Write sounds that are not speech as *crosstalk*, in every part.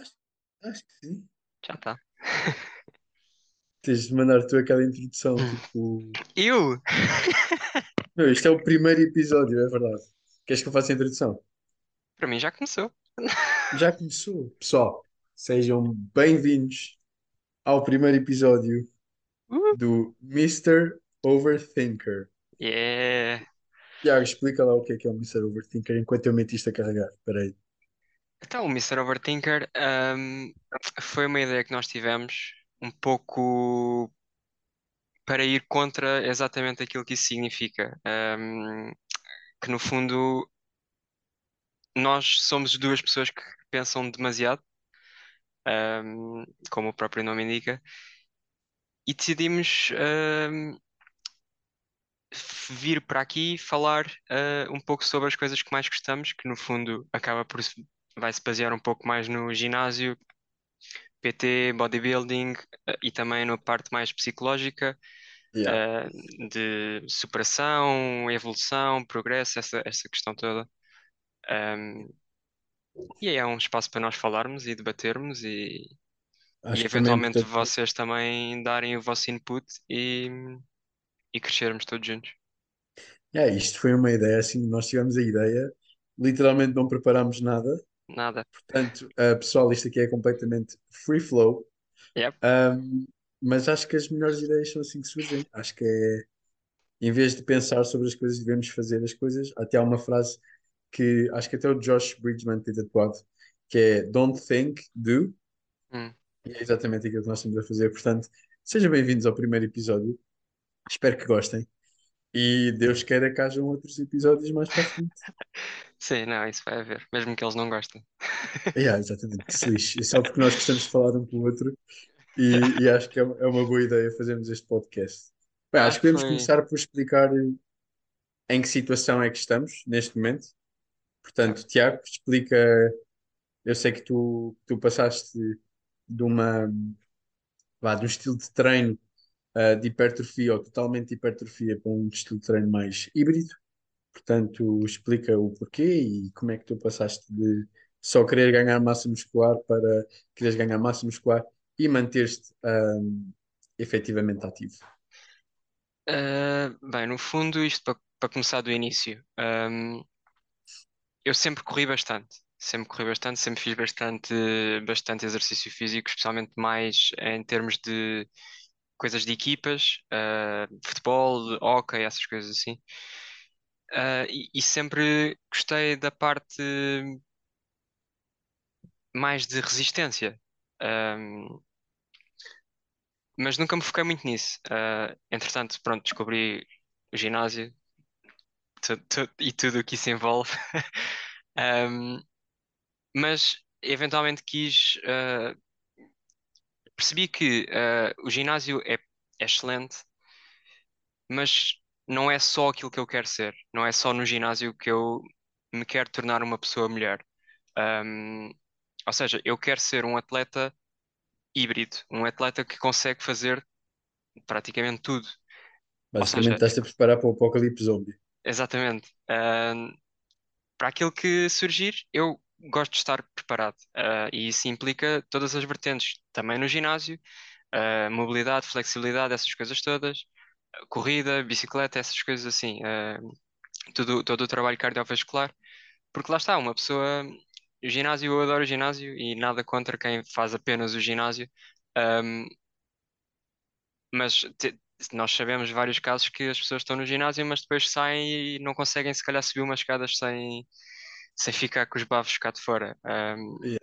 Acho, acho que sim. Já está. Tens de mandar tu aquela introdução, tipo. Eu? Meu, isto é o primeiro episódio, é verdade. Queres que eu faça a introdução? Para mim já começou. Já começou. Pessoal, sejam bem-vindos ao primeiro episódio Uh, do Mr. Overthinker. yeah. Tiago, explica lá o que é que é o Mr. Overthinker enquanto eu meto isto a carregar. Espera aí. Então, o Mr. Overthinker, ahm, foi uma ideia que nós tivemos um pouco para ir contra exatamente aquilo que isso significa. Ahm, que no fundo nós somos duas pessoas que pensam demasiado, ahm, como o próprio nome indica, e decidimos ahm, vir para aqui falar ah, um pouco sobre as coisas que mais gostamos, que no fundo acaba por vai se basear um pouco mais no ginásio, PT, bodybuilding ah, e também na parte mais psicológica, Yeah. ah, de superação, evolução, progresso, essa, essa questão toda. Ahm, e é um espaço para nós falarmos e debatermos e, e também eventualmente importante. vocês também darem o vosso input e, e crescermos todos juntos. É, isto foi uma ideia, assim, nós tivemos a ideia, literalmente não preparámos nada. Nada. Portanto, uh, pessoal, isto aqui é completamente free flow. Yep. Um, mas acho que as melhores ideias são assim que surgem. Acho que é, em vez de pensar sobre as coisas, devemos fazer as coisas. Até há uma frase que acho que até o Josh Bridgman tem tatuado, que é Don't think, do. Hum. E é exatamente aquilo que nós estamos a fazer. Portanto, sejam bem-vindos ao primeiro episódio. Espero que gostem. E Deus queira que hajam outros episódios mais para frente. Sim, não, isso vai haver, mesmo que eles não gostem. *laughs* Yeah, exatamente, que se lixe. Só porque nós gostamos de falar um com o outro e, e acho que é, é uma boa ideia fazermos este podcast. Bem, acho Acho que podemos foi. começar por explicar em que situação é que estamos neste momento. Portanto, Tiago, explica. Eu sei que tu, tu passaste de uma, vá, de um estilo de treino uh, de hipertrofia ou totalmente de hipertrofia para um estilo de treino mais híbrido. Portanto, explica o porquê e como é que tu passaste de só querer ganhar massa muscular para quereres ganhar massa muscular e manter-te um, efetivamente ativo. Ah, bem, no fundo, isto para, para começar do início, ahm, eu sempre corri bastante. Sempre corri bastante, sempre fiz bastante, bastante exercício físico, especialmente mais em termos de coisas de equipas, ah, futebol, hóquei, essas coisas assim. Ah, e, e sempre gostei da parte mais de resistência. Ahm, mas nunca me foquei muito nisso. Ah, entretanto, pronto, descobri o ginásio tu- tu- e tudo o que isso envolve. *laughs* Ahm, mas eventualmente quis, ah, percebi que ah, o ginásio é, é excelente, mas não é só aquilo que eu quero ser. Não é só no ginásio que eu me quero tornar uma pessoa melhor. Ahm, ou seja, eu quero ser um atleta híbrido, um atleta que consegue fazer praticamente tudo. Basicamente, seja, estás-te a preparar para o apocalipse zombie. exatamente. ahm, para aquilo que surgir, eu gosto de estar preparado. Ah, e isso implica todas as vertentes, também no ginásio, ah, mobilidade, flexibilidade, essas coisas todas, corrida, bicicleta, essas coisas assim. ah, tudo, todo o trabalho cardiovascular. Porque lá está, uma pessoa. O ginásio, eu adoro o ginásio e nada contra quem faz apenas o ginásio. ahm, mas te- nós sabemos vários casos que as pessoas estão no ginásio, mas depois saem e não conseguem, se calhar, subir umas escadas sem, sem ficar com os bafos cá de fora. Um, Yeah.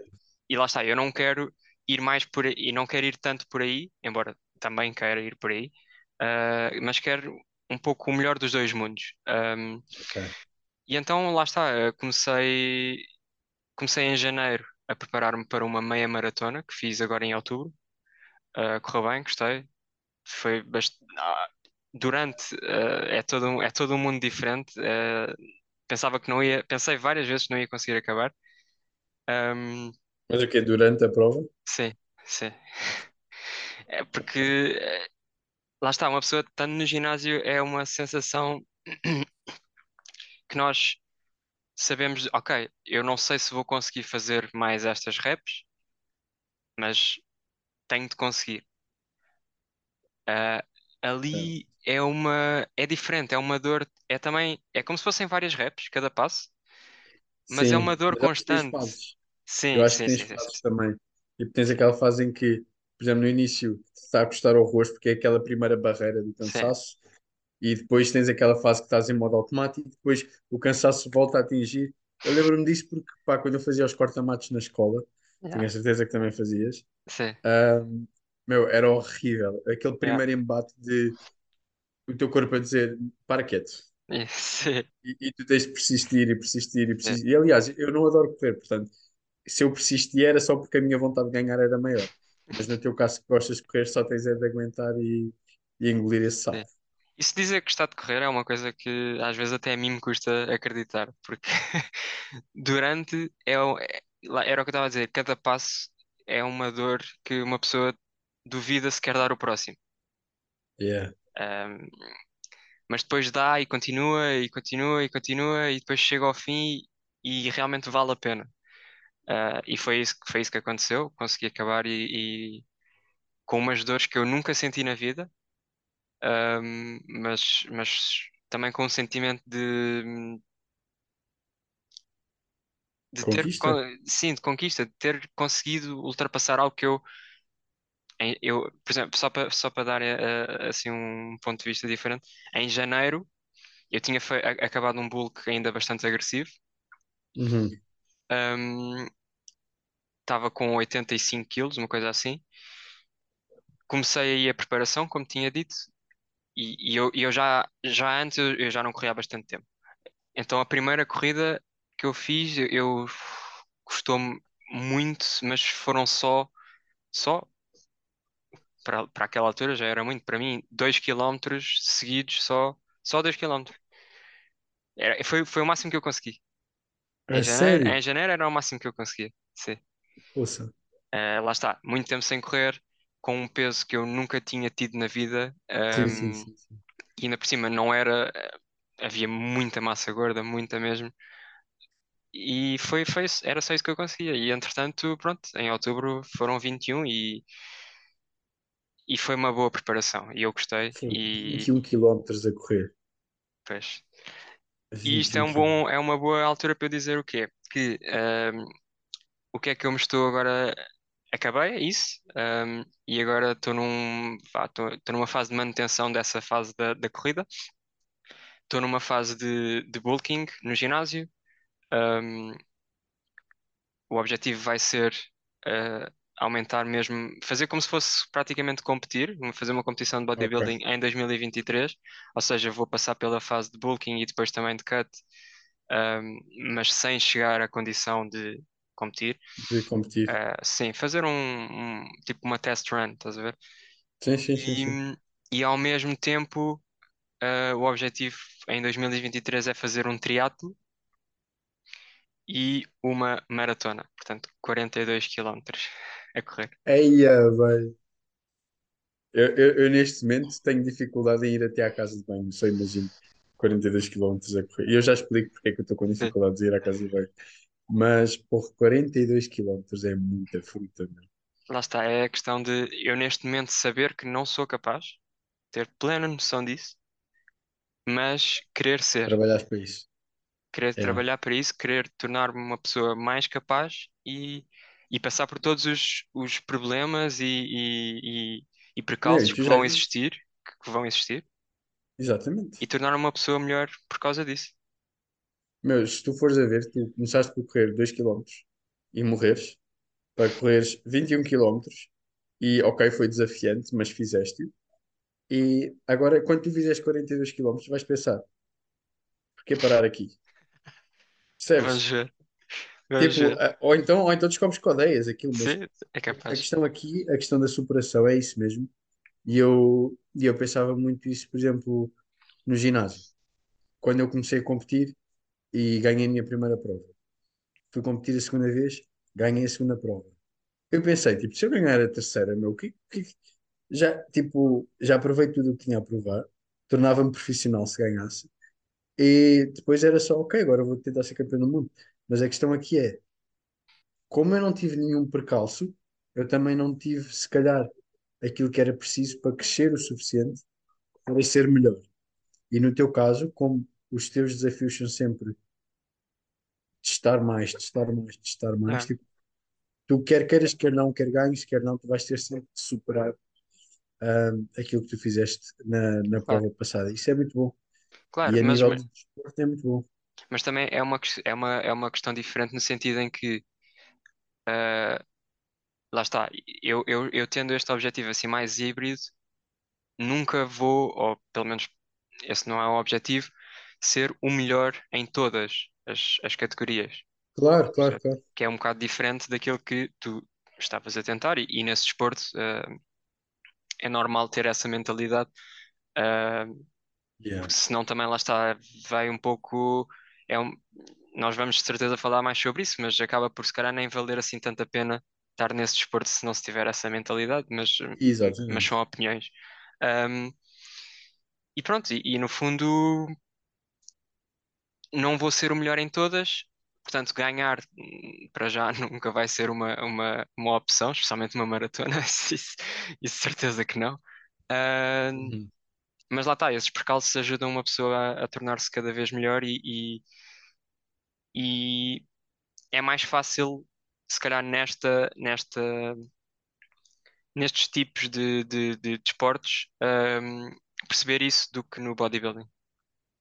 e lá está, eu não quero ir mais por aí, e não quero ir tanto por aí, embora também queira ir por aí, uh, mas quero um pouco o melhor dos dois mundos. Um, Ok. e então lá está, eu comecei, comecei em janeiro a preparar-me para uma meia maratona que fiz agora em outubro. Uh, correu bem, gostei. Foi bastante. Durante, uh, é todo, um- é todo um mundo diferente. Uh, pensava que não ia, pensei várias vezes que não ia conseguir acabar. Um, Mas o quê? Durante a prova? sim, sim. É porque eh, lá está, uma pessoa estando no ginásio é uma sensação que nós sabemos, ok, eu não sei se vou conseguir fazer mais estas reps, mas tenho de conseguir. É. ali é uma, é diferente, é uma dor, é também, é como se fossem várias reps, cada passo, mas é uma Sim, dor mas acho que tens constante. fases. Eu Sim, acho que sim, tens sim, sim, sim, também. Tipo, tens aquela fase em que, por exemplo, no início está a custar horrores porque é aquela primeira barreira do sim. cansaço, e depois tens aquela fase que estás em modo automático, e depois o cansaço volta a atingir. Eu lembro-me disso porque, pá, quando eu fazia os corta-matos na escola, Yeah. tinha a certeza que também fazias, Sim, ahm, meu, era horrível. Aquele yeah. primeiro embate de o teu corpo a dizer para quieto. E, e tu tens de persistir e persistir e persistir. E aliás, eu não adoro correr, portanto, se eu persistir era só porque a minha vontade de ganhar era maior. Mas no teu caso que gostas de correr, só tens é de aguentar e, e engolir esse sapo. E se dizer que está de correr é uma coisa que às vezes até a mim me custa acreditar, porque *laughs* durante é, o- é- era o que eu estava a dizer, cada passo é uma dor que uma pessoa duvida se quer dar o próximo. Yeah. Ahm, mas depois dá e continua e continua e continua e depois chega ao fim e, e realmente vale a pena. Ah, e foi isso, foi isso que aconteceu, consegui acabar e, e com umas dores que eu nunca senti na vida, ahm, mas, mas também com um sentimento de de ter, Conquista? con- sim, de conquista, de ter conseguido ultrapassar algo que eu, eu por exemplo, só para só para dar eh, eh, assim um ponto de vista diferente, em janeiro eu tinha acabado um bulk ainda bastante agressivo, Uhum. Ahm, estava com 85 quilos, uma coisa assim. Comecei aí a preparação, como tinha dito, e, e eu, eu já, já antes eu, eu já não corria há bastante tempo. Então a primeira corrida que eu fiz, eu, eu custou-me muito, mas foram só só para, para aquela altura já era muito para mim, 2 quilómetros seguidos só, só 2 quilómetros. Era, foi, foi o máximo que eu consegui. Em A janeiro, sério? em janeiro era o máximo que eu conseguia. Sim. Eh, lá está, muito tempo sem correr, com um peso que eu nunca tinha tido na vida, Sim, sim, sim, sim. e ainda por cima não era, eh, havia muita massa gorda, muita mesmo. E foi, foi, era só isso que eu conseguia. E entretanto, pronto, em outubro foram 21 e, e foi uma boa preparação. E eu gostei. Foi E 21 quilómetros a correr. pois, E isto é 21 um bom, é uma boa altura para eu dizer o quê? Que ahm, o que é que eu me estou agora. Acabei, é isso. ahm, e agora estou num, vá, estou estou numa fase de manutenção dessa fase da, da corrida. Estou numa fase de, de bulking no ginásio. Ahm, o objetivo vai ser ah, aumentar mesmo, fazer como se fosse praticamente competir, fazer uma competição de bodybuilding em 2023. Ou seja, vou passar pela fase de bulking e depois também de cut um, mas sem chegar à condição de competir. De competir. Uh, sim, fazer um, um- tipo uma test run, estás a ver? Sim, sim, sim, E, sim. e ao mesmo tempo, uh, o objetivo em 2023 é fazer um triatlo e uma maratona, portanto, 42 quilómetros a correr. Eia, vai. Eu, eu, eu neste momento tenho dificuldade em ir até à casa de banho, só imagino 42 quilómetros a correr. E eu já explico porque é que eu estou com dificuldade de ir à casa de banho. Mas, por 42 quilómetros é muita fruta, meu. Lá está, é a questão de eu neste momento saber que não sou capaz, ter plena noção disso, mas querer ser. Trabalhar para isso. Querer É. trabalhar para isso, querer tornar-me uma pessoa mais capaz e, e passar por todos os, os problemas e, e, e, e e percalços tu que já vão viste? existir, que, vão existir, e Exatamente. tornar-me uma pessoa melhor por causa disso. Meu, se tu fores a ver, tu começaste por correr 2 quilómetros e morreres, para correres 21 quilómetros e, ok, foi desafiante, mas fizeste-o. E agora, quando tu fizeres 42 quilómetros, vais pensar, porquê parar aqui? Vamos Percebes? ver, vamos Tipo, ver. a- ou então, ou então descobres que odeias aquilo, mas Sim, é a capaz. questão aqui, a questão da superação é isso mesmo. E eu, e eu pensava muito isso, por exemplo, no ginásio. Quando eu comecei a competir e ganhei a minha primeira prova. Fui competir a segunda vez, ganhei a segunda prova. Eu pensei, tipo, se eu ganhar a terceira, meu, que, que, já, tipo, já provei tudo o que tinha a provar, tornava-me profissional se ganhasse. E depois era só, ok, agora vou tentar ser campeão do mundo. Mas a questão aqui é, como eu não tive nenhum percalço, eu também não tive, se calhar, aquilo que era preciso para crescer o suficiente para ser melhor. E no teu caso, como os teus desafios são sempre testar mais, testar mais, testar mais, tipo, tu quer queiras, quer não, quer ganhes, quer não, tu vais ter sempre de superar ahm, aquilo que tu fizeste na, na prova passada. Isso é muito bom. Claro, E a mas, nível mas, de desporto é muito bom. mas também é uma, ques- é uma, é uma questão diferente no sentido em que, ah, lá está, eu, eu, eu tendo este objetivo assim mais híbrido, nunca vou, ou pelo menos esse não é o objetivo, ser o melhor em todas as, as categorias. Claro, claro, percebe? claro. Que é um bocado diferente daquilo que tu estavas a tentar, e, e nesse desporto, ah, é normal ter essa mentalidade. Ah, Yeah. porque senão também lá está, vai um pouco. É um, nós vamos de certeza falar mais sobre isso, mas acaba por se calhar nem valer assim tanta pena estar nesse desporto se não se tiver essa mentalidade, mas, mas são opiniões. Um, e pronto, e, e no fundo não vou ser o melhor em todas, portanto ganhar hum, para já *laughs* nunca vai ser uma, uma, uma opção, especialmente uma maratona, *laughs* isso, isso certeza que não. Um, Uhum. Mas lá está, esses percalços ajudam uma pessoa a, a tornar-se cada vez melhor e, e, e é mais fácil, se calhar, nesta, nesta, nestes tipos de, de, de desportos, hum, perceber isso do que no bodybuilding.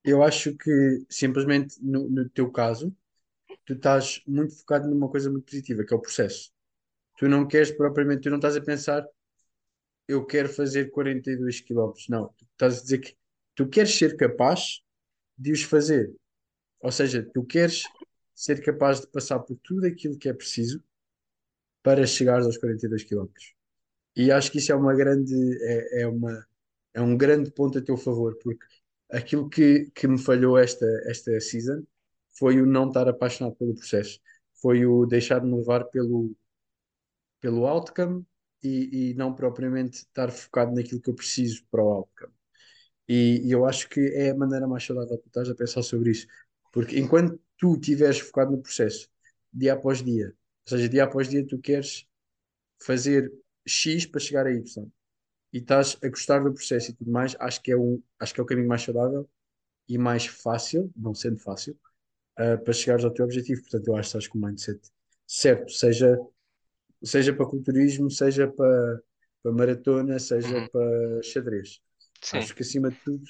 Eu acho que simplesmente no, no teu caso, tu estás muito focado numa coisa muito positiva, que é o processo. Tu não queres propriamente, tu não estás a pensar, eu quero fazer 42 quilómetros. Não, estás a dizer que tu queres ser capaz de os fazer. Ou seja, tu queres ser capaz de passar por tudo aquilo que é preciso para chegares aos 42 quilómetros. E acho que isso é uma grande, é, é uma, é um grande ponto a teu favor, porque aquilo que, que me falhou esta, esta season foi o não estar apaixonado pelo processo, foi o deixar-me levar pelo, pelo outcome e, e não propriamente estar focado naquilo que eu preciso para o outcome. E, e eu acho que é a maneira mais saudável que tu estás a pensar sobre isso, porque enquanto tu estiveres focado no processo, dia após dia, ou seja, dia após dia tu queres fazer X para chegar a Y e estás a gostar do processo e tudo mais, acho que é um, acho que é o caminho mais saudável e mais fácil, não sendo fácil, uh, para chegares ao teu objetivo. Portanto, eu acho que estás com o mindset certo, seja, seja para culturismo, seja para, para maratona, seja Uhum. para xadrez. Sim, Acho que acima de tudo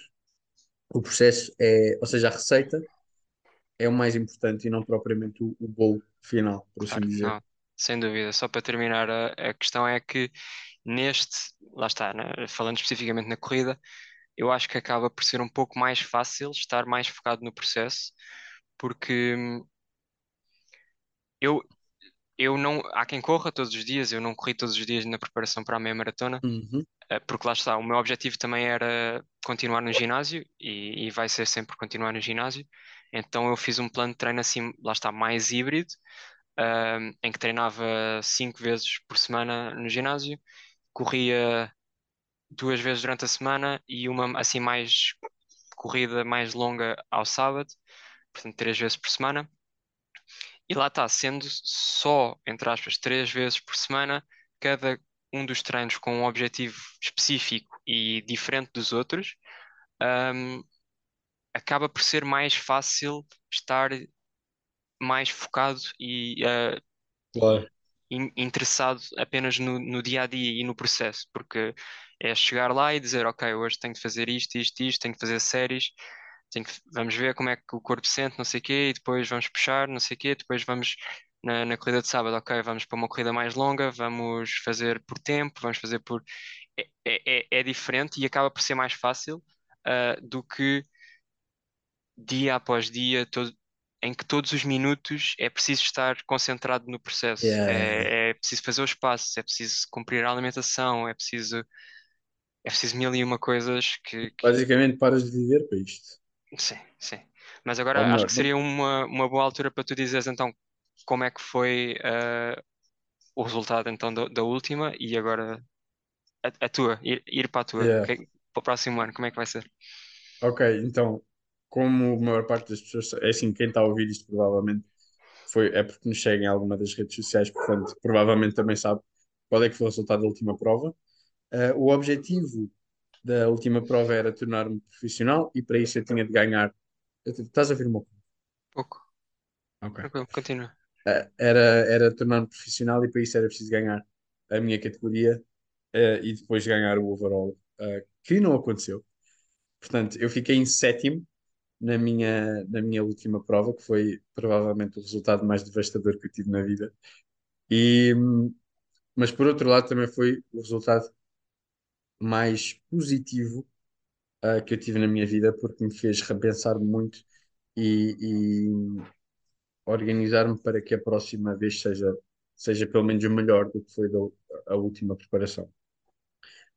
o processo é, ou seja, a receita é o mais importante e não propriamente o, o bolo final, por assim claro, dizer. não, sem dúvida. Só para terminar, a, a questão é que neste, lá está, né, falando especificamente na corrida, eu acho que acaba por ser um pouco mais fácil estar mais focado no processo, porque hum, eu, eu não, há quem corra todos os dias, eu não corri todos os dias na preparação para a meia maratona, Uhum. eh, porque lá está, o meu objetivo também era continuar no ginásio e, e vai ser sempre continuar no ginásio. Então eu fiz um plano de treino assim, lá está, mais híbrido, ahm, em que treinava cinco vezes por semana no ginásio, corria duas vezes durante a semana e uma assim mais corrida mais longa ao sábado, portanto três vezes por semana. E lá está, sendo só, entre aspas, três vezes por semana, cada um dos treinos com um objetivo específico e diferente dos outros, ahm, acaba por ser mais fácil estar mais focado e, ah, Claro. in- interessado apenas no, no dia a dia e no processo, porque é chegar lá e dizer, ok, hoje tenho de fazer isto, isto, isto, tenho de fazer séries, tenho que- vamos ver como é que o corpo sente, não sei o quê, e depois vamos puxar, não sei o quê, depois vamos na, na corrida de sábado, ok, vamos para uma corrida mais longa, vamos fazer por tempo, vamos fazer por. É, é, é é diferente e acaba por ser mais fácil, ah, do que dia após dia, todo, em que todos os minutos é preciso estar concentrado no processo, yeah. é, é preciso fazer os passos, é preciso cumprir a alimentação, é preciso, é preciso mil e uma coisas que, que- Basicamente paras de viver para isto. Sim, sim. Mas agora acho melhor, que seria uma, uma boa altura para tu dizeres então como é que foi ah, o resultado então da, da última e agora a, a tua, ir, ir para a tua, yeah. que- para o próximo ano, como é que vai ser? Ok, então, como a maior parte das pessoas, é assim, quem está a ouvir isto provavelmente foi, é porque nos segue em alguma das redes sociais, portanto, provavelmente também sabe. qual é que foi o resultado da última prova. Uh, o objetivo da última prova era tornar-me profissional e para isso eu tinha de ganhar. Estás a ver uma Pouco. Ok. Tranquilo, continua. Uh, era, era tornar-me profissional e para isso era preciso ganhar a minha categoria uh, e depois ganhar o overall, uh, que não aconteceu. Portanto, eu fiquei em sétimo na minha, na minha última prova, que foi provavelmente o resultado mais devastador que eu tive na vida. E, mas por outro lado, também foi o resultado mais positivo uh, que eu tive na minha vida, porque me fez repensar muito e, e organizar-me para que a próxima vez seja, seja pelo menos o melhor do que foi da, a última preparação.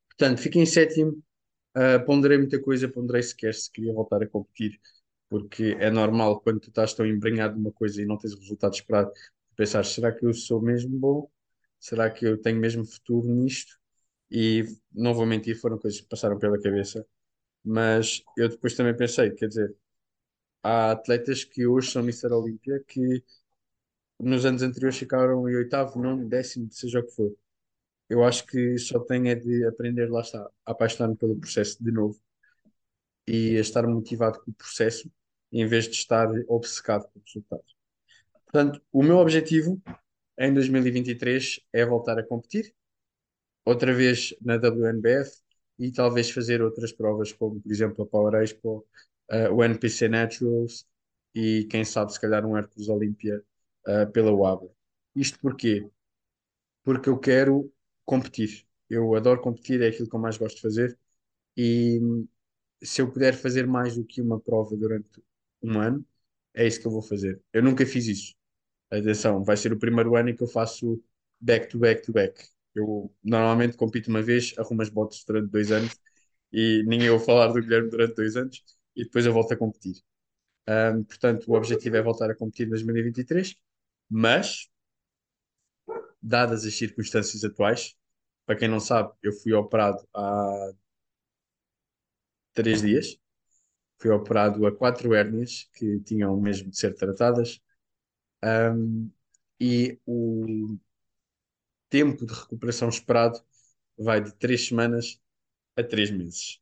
Portanto, fiquei em sétimo, uh, ponderei muita coisa, ponderei sequer se queria voltar a competir, porque é normal quando tu estás tão embrenhado numa coisa e não tens o resultado esperado, pensar, será que eu sou mesmo bom? Será que eu tenho mesmo futuro nisto? E não vou mentir, foram coisas que passaram pela cabeça, mas eu depois também pensei, quer dizer, há atletas que hoje são Mr. Olímpia que nos anos anteriores ficaram em oitavo, nono, décimo, seja o que for. Eu acho que só tenho é de aprender, lá está, a apaixonar-me pelo processo de novo e a estar motivado com o processo em vez de estar obcecado com o resultado. Portanto, o meu objetivo em 2023 é voltar a competir, outra vez na WNBF e talvez fazer outras provas, como por exemplo a Power Expo, uh, o NPC Naturals e quem sabe se calhar um Hercules Olímpia uh, pela UAB. Isto porquê? Porque eu quero competir. Eu adoro competir, é aquilo que eu mais gosto de fazer e se eu puder fazer mais do que uma prova durante um ano, é isso que eu vou fazer. Eu nunca fiz isso. Atenção, vai ser o primeiro ano em que eu faço back to back to back. Eu normalmente compito uma vez, arrumo as botas durante dois anos e ninguém ouve falar do Guilherme durante dois anos e depois eu volto a competir. Um, portanto, o objetivo é voltar a competir em 2023, mas, dadas as circunstâncias atuais, para quem não sabe, eu fui operado há três dias. Fui operado a quatro hérnias que tinham mesmo de ser tratadas. Um, e o tempo de recuperação esperado vai de três semanas a três meses.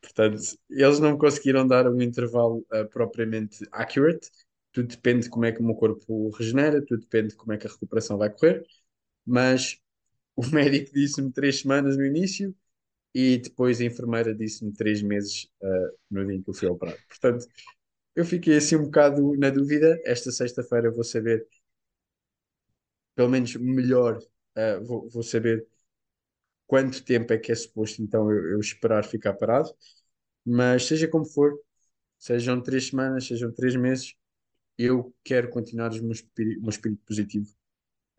Portanto, eles não conseguiram dar um intervalo uh, propriamente accurate. Tudo depende de como é que o meu corpo regenera, tudo depende de como é que a recuperação vai correr. Mas o *laughs* médico disse-me três semanas no início e depois a enfermeira disse-me três meses uh, no dia em que eu fui operado. Portanto, eu fiquei assim um bocado na dúvida. Esta sexta-feira vou saber, pelo menos melhor, uh, vou, vou saber quanto tempo é que é suposto então eu, eu, esperar ficar parado. Mas seja como for, sejam três semanas, sejam três meses, eu quero continuar o meu espírito, meu espírito positivo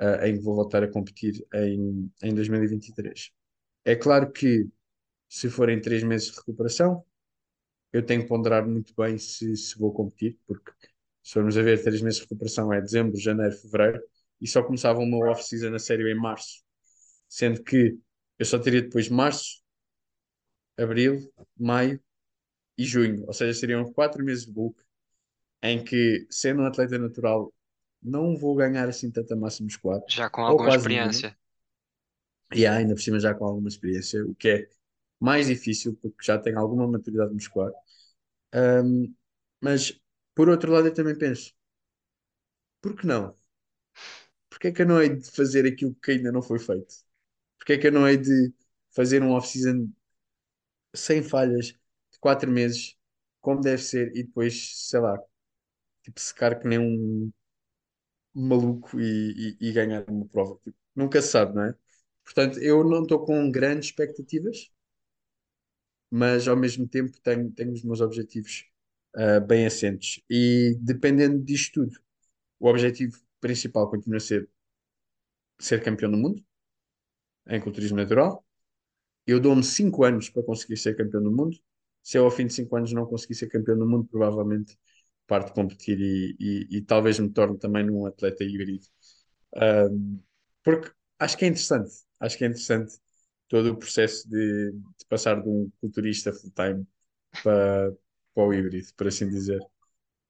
uh, em que vou voltar a competir em, em 2023. É claro que se forem três meses de recuperação, eu tenho que ponderar muito bem se, se vou competir, porque se formos a ver, três meses de recuperação é dezembro, janeiro, fevereiro, e só começava o meu off-season a sério em março, sendo que eu só teria depois março, abril, maio e junho, ou seja, seriam quatro meses de bulk, em que, sendo um atleta natural, não vou ganhar assim tanta massa muscular. Já com alguma experiência. Nenhuma. E ainda por cima já com alguma experiência, o que é mais difícil, porque já tenho alguma maturidade muscular. Um, mas, por outro lado, eu também penso, por que não? Porquê é que eu não hei de fazer aquilo que ainda não foi feito? Porquê é que eu não hei de fazer um off-season sem falhas, de quatro meses, como deve ser, e depois, sei lá, tipo, secar que nem um maluco e, e, e ganhar uma prova? Tipo, nunca se sabe, não é? Portanto, eu não estou com grandes expectativas, mas ao mesmo tempo tenho, tenho os meus objetivos uh, bem assentes. E dependendo disto tudo, o objetivo principal continua a ser ser campeão do mundo em culturismo natural. Eu dou-me 5 anos para conseguir ser campeão do mundo. Se eu ao fim de 5 anos não conseguir ser campeão do mundo, provavelmente paro de competir e, e, e talvez me torne também num atleta híbrido. Um, porque acho que é interessante. Acho que é interessante todo o processo de, de passar de um culturista full-time para, para o híbrido, por assim dizer.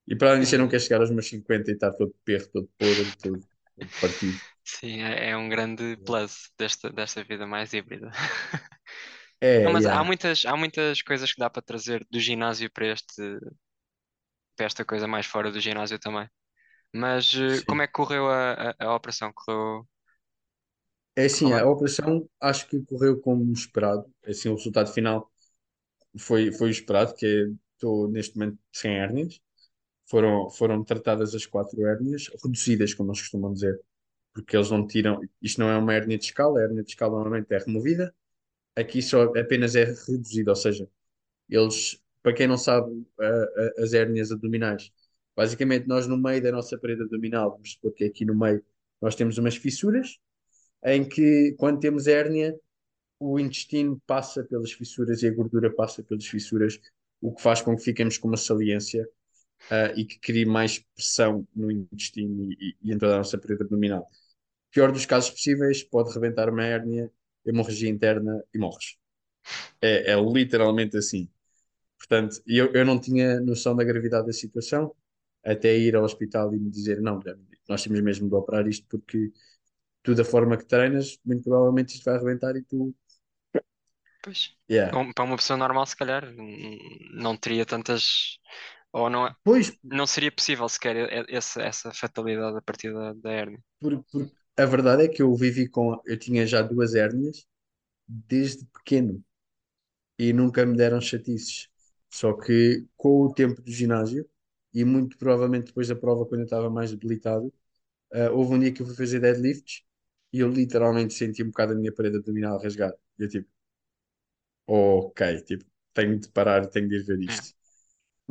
E para além disso, eu não quero chegar aos meus 50 e estar todo perro, todo podre, todo, todo partido. Sim, é, é um grande plus desta, desta vida mais híbrida. Não, É, mas há yeah. muitas, há muitas coisas que dá para trazer do ginásio para este, para esta coisa mais fora do ginásio também. Mas eh, como Sim. é que correu a, a, a operação? Correu, É assim, correu a bem? operação acho que correu como esperado. Assim, o resultado final foi, foi o esperado, que é, estou neste momento sem hérnias. Foram, foram tratadas as quatro hérnias, reduzidas, como nós costumamos dizer, porque eles não tiram. Isto não é uma hérnia discal, a hérnia discal normalmente é removida, aqui só apenas é reduzida, ou seja, eles, para quem não sabe, a- a- as hérnias abdominais, basicamente nós no meio da nossa parede abdominal, vamos supor que aqui no meio nós temos umas fissuras, em que quando temos hérnia, o intestino passa pelas fissuras e a gordura passa pelas fissuras, o que faz com que fiquemos com uma saliência ah, e que crie mais pressão no intestino e, e em toda a nossa parede abdominal. Pior dos casos possíveis, pode rebentar uma hérnia, hemorragia interna e morres. É, é literalmente assim. Portanto, eu, eu não tinha noção da gravidade da situação até ir ao hospital e me dizer: não, nós temos mesmo de operar isto porque tu, da forma que treinas, muito provavelmente isto vai arrebentar e tu. Pois. Yeah. Para uma pessoa normal, se calhar, não teria tantas. Ou não, Pois, não seria possível sequer essa, essa fatalidade a partir da, da hérnia. por, por- a verdade é que eu vivi com. Eu tinha já duas hérnias desde pequeno e nunca me deram chatices. Só que com o tempo do ginásio e muito provavelmente depois da prova, quando eu estava mais debilitado, ah, houve um dia que eu fui fazer deadlifts e eu literalmente senti um bocado a minha parede abdominal rasgar. E eu tipo, ok, tipo, tenho de parar, tenho de ir ver É. isto.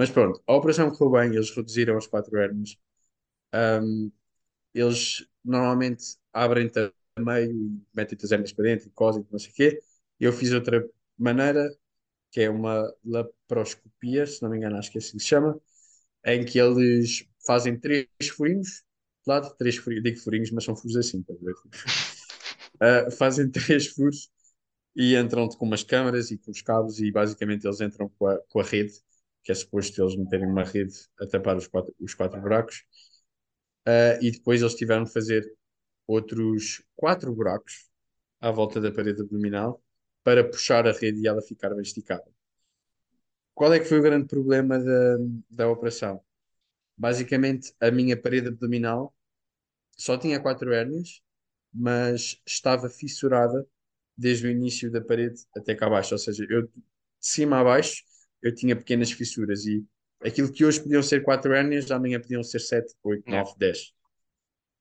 Mas pronto, a operação correu bem, eles reduziram as quatro hérnias. Ahm, eles normalmente abrem-te a meio e metem-te as hérnias para dentro e cosem, não sei o quê. Eu fiz outra maneira, que é uma laparoscopia, se não me engano, acho que é assim que se chama, em que eles fazem três furinhos, de lado, três furinhos, digo furinhos, mas são furos assim, estás a ver? Uh, *laughs* fazem *laughs* três furos e entram com umas câmaras e com os cabos e basicamente eles entram com a, com a rede, que é suposto eles meterem uma rede a tapar os quatro, os quatro buracos, Uh, e depois eles tiveram de fazer outros quatro buracos à volta da parede abdominal para puxar a rede e ela ficar bem esticada. Qual é que foi o grande problema da, da operação? Basicamente, a minha parede abdominal só tinha quatro hérnias, mas estava fissurada desde o início da parede até cá abaixo. Ou seja, eu de cima a baixo eu tinha pequenas fissuras e aquilo que hoje podiam ser quatro hérnias, amanhã podiam ser sete, oito, Yeah. nove, dez.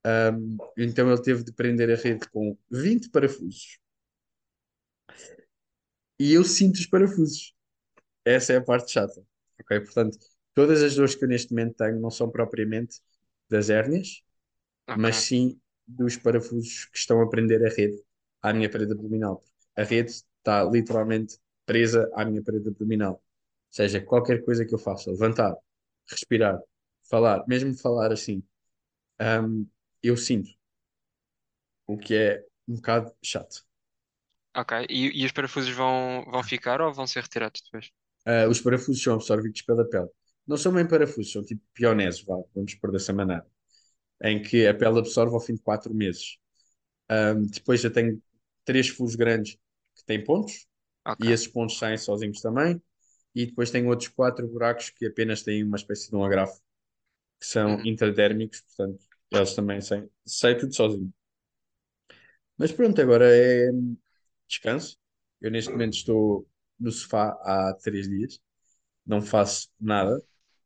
Um, então ele teve de prender a rede com 20 parafusos. E eu sinto os parafusos. Essa é a parte chata. Portanto, todas as dores que eu neste momento tenho não são propriamente das hérnias, Ok. mas sim dos parafusos que estão a prender a rede à minha parede abdominal. A rede está literalmente presa à minha parede abdominal. Seja, qualquer coisa que eu faça, levantar, respirar, falar, mesmo falar assim, hum, eu sinto, o que é um bocado chato. Ok. E, e os parafusos vão, vão ficar ou vão ser retirados depois? Ah, os parafusos são absorvidos pela pele. Não são bem parafusos, são tipo pioneses, vá, vamos pôr dessa maneira, em que a pele absorve ao fim de quatro meses. Ahm, depois eu tenho três furos grandes que têm pontos, e esses pontos saem sozinhos também. E depois tenho outros quatro buracos que apenas têm uma espécie de um agrafo, que são Uhum. intradérmicos, portanto, eles também saem, sai tudo sozinho. Mas pronto, agora é descanso. Eu neste momento estou no sofá há três dias, não faço nada,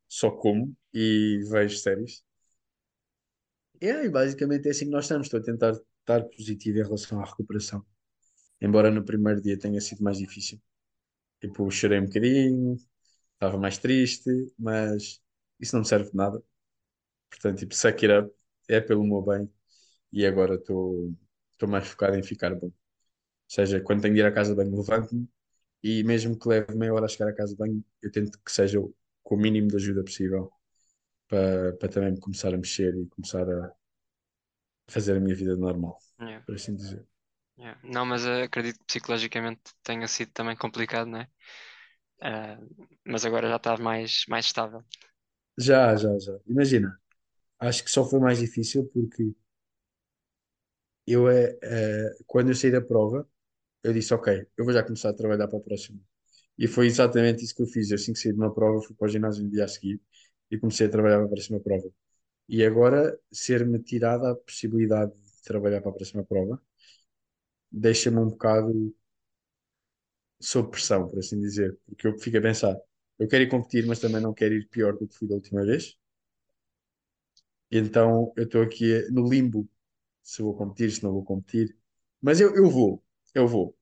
só como e vejo séries. E aí, basicamente é assim que nós estamos. Estou a tentar estar positivo em relação à recuperação. Embora no primeiro dia tenha sido mais difícil. Tipo, chorei um bocadinho, estava mais triste, mas isso não me serve de nada. Portanto, tipo, suck it up, é pelo meu bem. E agora estou mais focado em ficar bom. Ou seja, quando tenho de ir à casa de banho, levanto-me e mesmo que leve meia hora a chegar à casa de banho, eu tento que seja com o mínimo de ajuda possível para, para também me começar a mexer e começar a fazer a minha vida normal, Yeah, por assim dizer. Yeah. Não, mas eh, acredito que psicologicamente tenha sido também complicado, não é? Ah, mas agora já está mais, mais estável. Já, já, já. Imagina, acho que só foi mais difícil porque eu, eh, quando eu saí da prova, eu disse, ok, eu vou já começar a trabalhar para a próxima. E foi exatamente isso que eu fiz. Assim que saí de uma prova, fui para o ginásio no dia a seguir e comecei a trabalhar para a próxima prova. E agora, ser-me tirada a possibilidade de trabalhar para a próxima prova, deixa-me um bocado sob pressão, por assim dizer. Porque eu fico a pensar, eu quero ir competir, mas também não quero ir pior do que fui da última vez. Então, eu estou aqui no limbo, se vou competir, se não vou competir. Mas eu, eu vou, eu vou.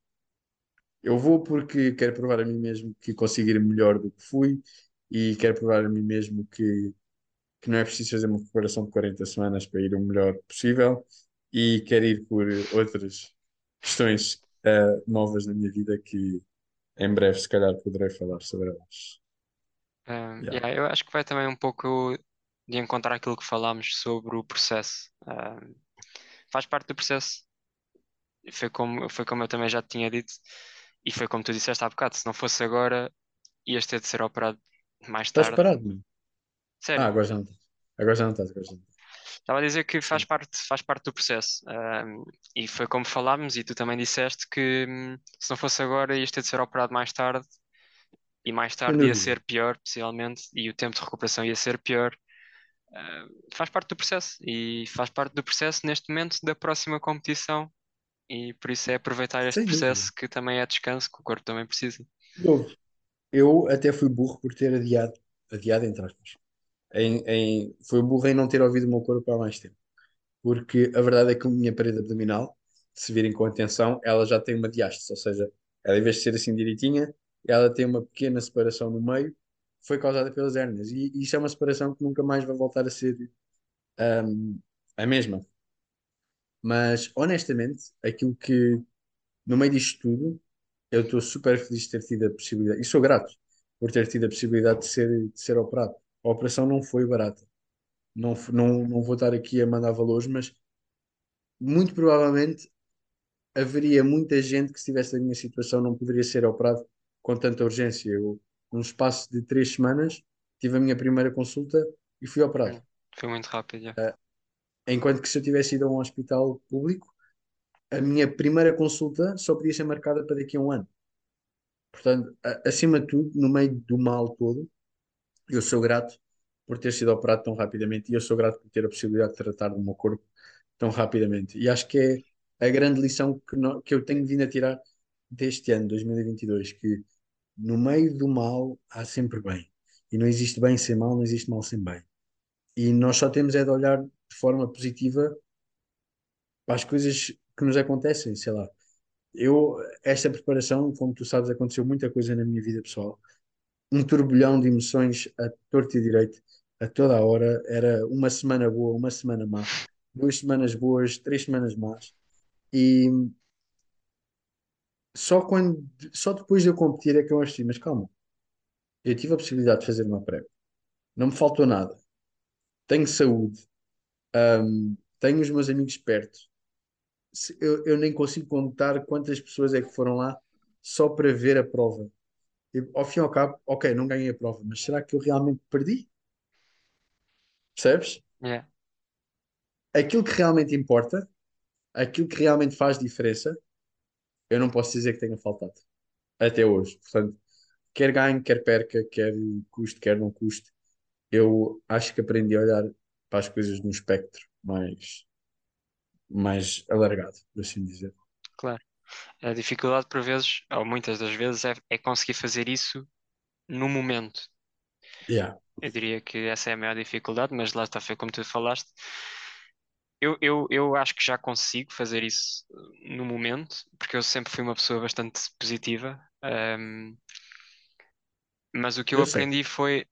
Eu vou porque quero provar a mim mesmo que consigo ir melhor do que fui e quero provar a mim mesmo que, que não é preciso fazer uma preparação de 40 semanas para ir o melhor possível e quero ir por outras questões eh, novas na minha vida que em breve, se calhar, poderei falar sobre elas. Um, Yeah. yeah, eu acho que vai também um pouco de encontrar aquilo que falámos sobre o processo. Um, faz parte do processo. Foi como, foi como eu também já te tinha dito, e foi como tu disseste há bocado: se não fosse agora, ias ter de ser operado mais Estás tarde. parado, mano? Ah, Sério, agora já não estás. Agora já não estás, agora já não estás. Estava a dizer que faz parte, faz parte do processo. Um, e foi como falámos, e tu também disseste que hum, se não fosse agora, ias ter de ser operado mais tarde, e mais tarde ia dúvida. ser pior, possivelmente, e o tempo de recuperação ia ser pior. Uh, faz parte do processo e faz parte do processo neste momento da próxima competição e por isso é aproveitar este Sem dúvida. processo que também é descanso, que o corpo também precisa. Eu até fui burro por ter adiado, adiado entre aspas. Em, em, fui burro em não ter ouvido o meu corpo há mais tempo. Porque a verdade é que a minha parede abdominal, se virem com atenção, ela já tem uma diástase, ou seja, ela em vez de ser assim direitinha, ela tem uma pequena separação no meio, foi causada pelas hérnias. E isso é uma separação que nunca mais vai voltar a ser hum, a mesma. Mas honestamente, aquilo que no meio disto tudo, eu estou super feliz de ter tido a possibilidade, e sou grato por ter tido a possibilidade de ser, de ser operado. A operação não foi barata. Não, não, não vou estar aqui a mandar valores, mas muito provavelmente haveria muita gente que, se estivesse na minha situação, não poderia ser operado com tanta urgência. Eu, num espaço de três semanas, tive a minha primeira consulta e fui operado. Hum, Foi muito rápido, já. Enquanto que se eu tivesse ido a um hospital público, a minha primeira consulta só podia ser marcada para daqui a um ano. Portanto, acima de tudo, no meio do mal todo, eu sou grato por ter sido operado tão rapidamente e eu sou grato por ter a possibilidade de tratar do meu corpo tão rapidamente. E acho que é a grande lição que, no- que eu tenho vindo a tirar deste ano, 2022, que no meio do mal há sempre bem. E não existe bem sem mal, não existe mal sem bem. E nós só temos é de olhar de forma positiva para as coisas que nos acontecem, sei lá. Eu, esta preparação, como tu sabes, aconteceu muita coisa na minha vida pessoal. Um turbilhão de emoções a torto e direito, a toda a hora. Era uma semana boa, uma semana má, duas semanas boas, três semanas más. E só quando, só depois de eu competir é que eu achei, mas calma, eu tive a possibilidade de fazer uma pré. Não me faltou nada. Tenho saúde, hum, tenho os meus amigos perto. Eu, eu nem consigo contar quantas pessoas é que foram lá só para ver a prova. E, ao fim e ao cabo, ok, não ganhei a prova, mas será que eu realmente perdi? Percebes? Yeah. Aquilo que realmente importa, aquilo que realmente faz diferença, eu não posso dizer que tenha faltado. Até hoje. Portanto, quer ganhe, quer perca, quer custe, quer não custe, eu acho que aprendi a olhar para as coisas num espectro mais, mais alargado, por assim dizer. Claro. A dificuldade por vezes, ou muitas das vezes, é, é conseguir fazer isso no momento. Yeah. Eu diria que essa é a maior dificuldade, mas lá está, foi como tu falaste. Eu, eu, eu acho que já consigo fazer isso uh, no momento, porque eu sempre fui uma pessoa bastante positiva. Um, mas o que eu Eu sei. aprendi foi,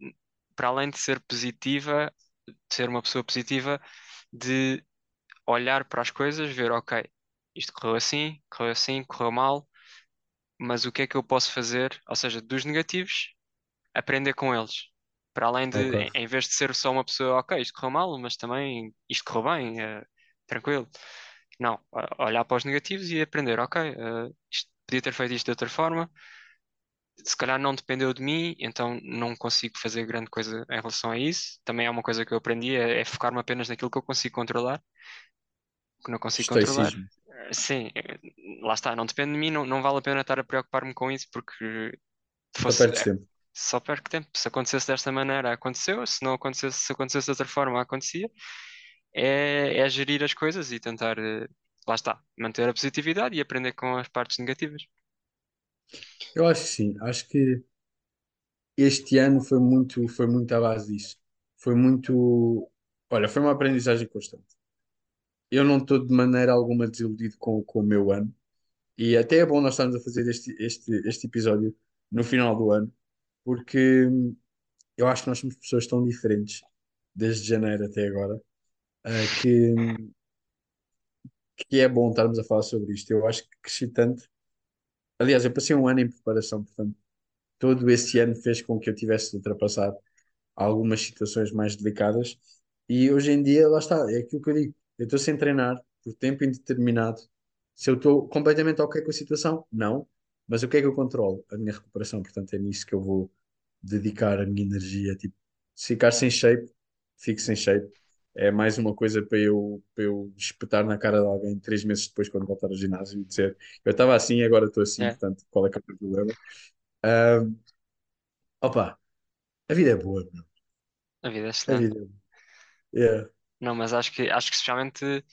para além de ser positiva, de ser uma pessoa positiva, de olhar para as coisas, ver, ok, isto correu assim, correu assim, correu mal, mas o que é que eu posso fazer? Ou seja, dos negativos, aprender com eles. Para além de, em em vez de ser só uma pessoa, ok, isto correu mal, mas também isto correu bem, eh, tranquilo. Não, olhar para os negativos e aprender, ok, eh, isto, podia ter feito isto de outra forma, se calhar não dependeu de mim, então não consigo fazer grande coisa em relação a isso. Também é uma coisa que eu aprendi, é, é focar-me apenas naquilo que eu consigo controlar que não consigo controlar. Estoicismo. Eh, Sim, eh, lá está, não depende de mim, não, não vale a pena estar a preocupar-me com isso porque Só fosse, perdes é, tempo. só perco tempo. Se acontecesse desta maneira, aconteceu, se não acontecesse, se acontecesse de outra forma, acontecia. É, é gerir as coisas e tentar, eh, lá está, manter a positividade e aprender com as partes negativas. Eu acho que sim. Acho que este ano foi muito, foi muito à base disso. Foi muito. Olha, foi uma aprendizagem constante. Eu não estou de maneira alguma desiludido com, com o meu ano. E até é bom nós estarmos a fazer este, este, este episódio no final do ano, porque hum, eu acho que nós somos pessoas tão diferentes desde janeiro até agora, ah, que, hum, que é bom estarmos a falar sobre isto. Eu acho que cresci tanto. Aliás, eu passei um ano em preparação, portanto, todo esse ano fez com que eu tivesse de ultrapassar algumas situações mais delicadas. E hoje em dia, lá está, é aquilo que eu digo. Eu estou sem treinar por tempo indeterminado. Se eu estou completamente ok com a situação, não. Mas o que é que eu controlo? A minha recuperação. Portanto, é nisso que eu vou dedicar a minha energia. Tipo, se ficar sem shape, fico sem shape. É mais uma coisa para eu, para eu espetar na cara de alguém três meses depois, quando voltar ao ginásio, e dizer eu estava assim e agora estou assim, É, portanto, qual é que é o problema? Ah, opa, a vida é boa, meu. a vida é A excelente. vida é boa. Yeah. Não, mas acho que, acho que especialmente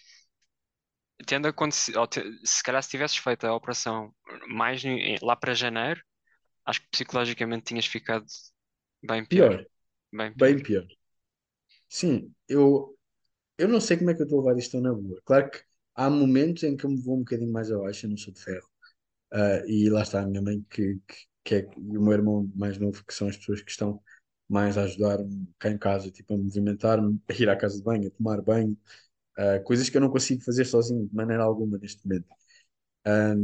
tendo acontecido, ou te- se calhar se tivesses feito a operação mais em- lá para janeiro, acho que psicologicamente tinhas ficado bem pior. Pior, Bem pior. bem pior. Sim, eu, eu não sei como é que eu estou a levar isto na boa. Claro que há momentos em que eu me vou um bocadinho mais abaixo, eu não sou de ferro. Ah, e lá está a minha mãe, que, que, que é, e o meu irmão mais novo, que são as pessoas que estão mais a ajudar-me cá em casa, tipo a movimentar-me, a ir à casa de banho, a tomar banho, ah, coisas que eu não consigo fazer sozinho de maneira alguma neste momento. Ah,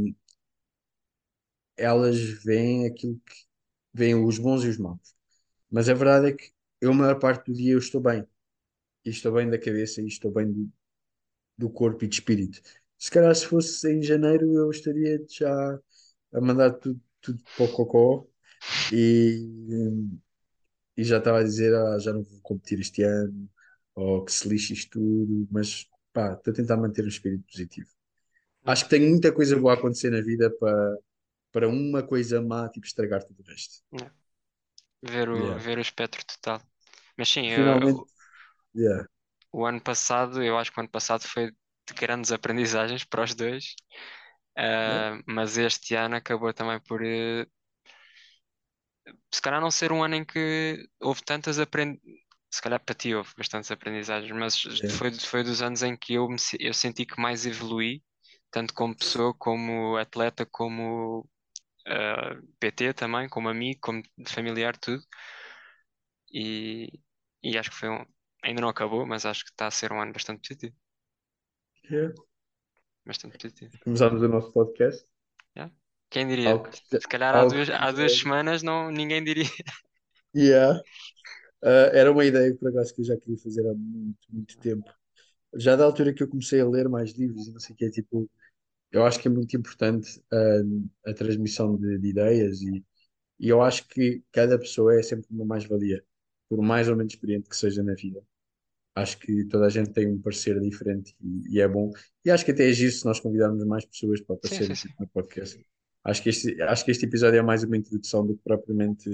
elas veem aquilo que veem os bons e os maus. Mas a verdade é que eu, a maior parte do dia, eu estou bem. E estou bem da cabeça e estou bem do, do corpo e de espírito. Se calhar se fosse em janeiro eu estaria já a mandar tudo, tudo para o cocó e, e já estava a dizer ah, já não vou competir este ano ou que se lixe isto tudo, mas pá, estou a tentar manter um espírito positivo. Acho que tenho muita coisa boa a acontecer na vida para, para uma coisa má, tipo, estragar tudo o resto. Yeah. Ver o, Yeah. ver o espectro total. Mas sim, eu- yeah. o ano passado, eu acho que o ano passado foi de grandes aprendizagens para os dois. Yeah. Ah, mas este ano acabou também por, eh, se calhar não ser um ano em que houve tantas aprendizagens, se calhar para ti houve bastantes aprendizagens, mas foi, foi dos anos em que eu, me, eu senti que mais evoluí, tanto como pessoa, como atleta, como ah, PT também, como amigo, como familiar, tudo. E, e acho que foi um, ainda não acabou, mas acho que está a ser um ano bastante positivo, Yeah. bastante positivo. Começámos o nosso podcast. Quem diria? Que já- Se calhar há duas, que há duas semanas não, ninguém diria. *laughs* Yeah. Ah, era uma ideia por acaso que eu já queria fazer há muito, muito tempo. Já da altura que eu comecei a ler mais livros e não sei o que é, tipo, eu acho que é muito importante ah, a transmissão de, de ideias e, e eu acho que cada pessoa é sempre uma mais-valia, por mais ou menos experiente que seja na vida. Acho que toda a gente tem um parecer diferente e, e é bom. E acho que até é giro se nós convidarmos mais pessoas para aparecerem sim. tipo, no podcast. Acho que este, acho que este episódio é mais uma introdução do que propriamente,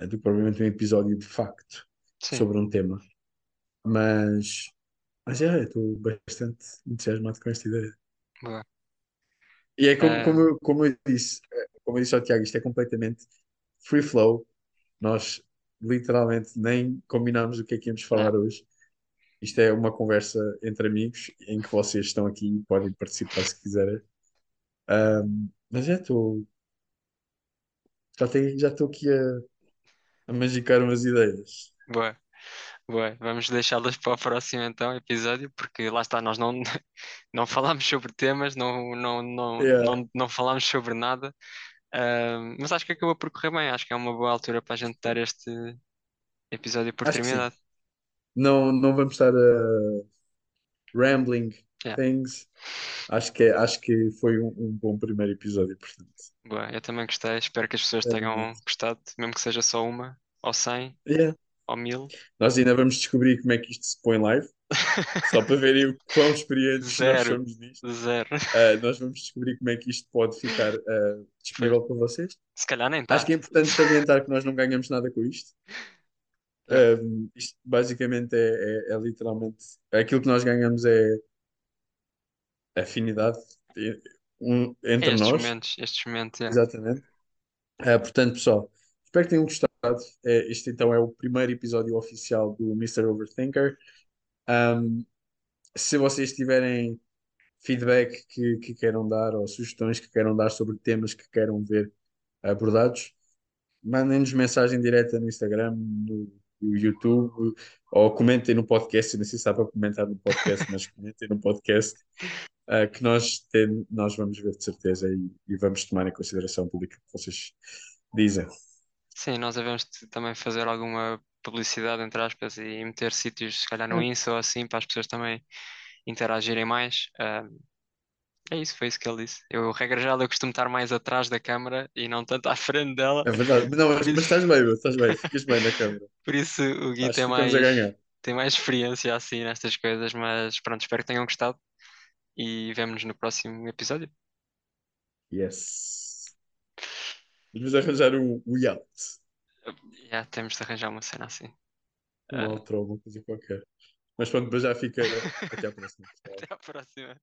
do que propriamente um episódio de facto Sim. sobre um tema. Mas, mas é, estou bastante entusiasmado com esta ideia. Boa. E é como, Ah, como, eu, como eu disse, eh, como eu disse ao Tiago, isto é completamente free flow. Nós literalmente nem combinámos o que é que íamos falar não. hoje. Isto é uma conversa entre amigos em que vocês estão aqui e podem participar se quiserem. Ahm, mas já estou já tenho- já estou aqui a, a magicar umas ideias. Boa, boa. Vamos deixá-las para o próximo então episódio, porque lá está, nós não, *laughs* não falámos sobre temas, não, não, não, Yeah, não, não falámos sobre nada, mas acho que acabou por correr bem. Acho que é uma boa altura para a gente dar este episódio por acho que sim. terminado. Não, não vamos estar a rambling Yeah, things. Acho que, é- acho que foi um, um bom primeiro episódio, portanto. boa. Eu também gostei. Espero que as pessoas tenham Claramente. gostado, mesmo que seja só uma, ou cem, Yeah. ou mil. Nós ainda vamos descobrir como é que isto se põe live. *laughs* Só para verem o quão experientes nós Zero, somos nisto. zero. Uh, nós vamos descobrir como é que isto pode ficar uh, disponível para vocês. Se calhar nem Acho tá. que é importante salientar que nós não ganhamos nada com isto. Um, isto basicamente é, é- é literalmente aquilo que nós ganhamos é afinidade um- entre Estes nós. momentos, estes momentos, yeah. Exatamente. Uh, portanto, pessoal, espero que tenham gostado. É, este então é o primeiro episódio oficial do Mr. Overthinker. Um, se vocês tiverem feedback que, que queiram dar ou sugestões que queiram dar sobre temas que queiram ver abordados, mandem-nos mensagem direta no Instagram, no, no YouTube, ou comentem no podcast. Não sei se dá para comentar no podcast, mas comentem no podcast, ah, que nós, tem, nós vamos ver de certeza e, e vamos tomar em consideração aquilo que vocês dizem. Sim, nós devemos também fazer alguma publicidade, entre aspas, e meter sítios, se calhar no. Insta ou assim, para as pessoas também interagirem mais. Ah, é isso, foi isso que ele disse. Eu, regra geral, eu costumo estar mais atrás da câmara e não tanto à frente dela. É verdade, não, mas, mas estás bem, estás bem, ficas bem na câmera. *laughs* Por isso o Gui Acho tem mais, tem mais experiência assim nestas coisas, mas pronto, espero que tenham gostado e vemo-nos no próximo episódio. Yes. Vamos arranjar um we out. Já temos de arranjar uma cena assim. Um Ah. outro, alguma coisa qualquer. Mas pronto, já fica. *laughs* Até à próxima. Até à próxima.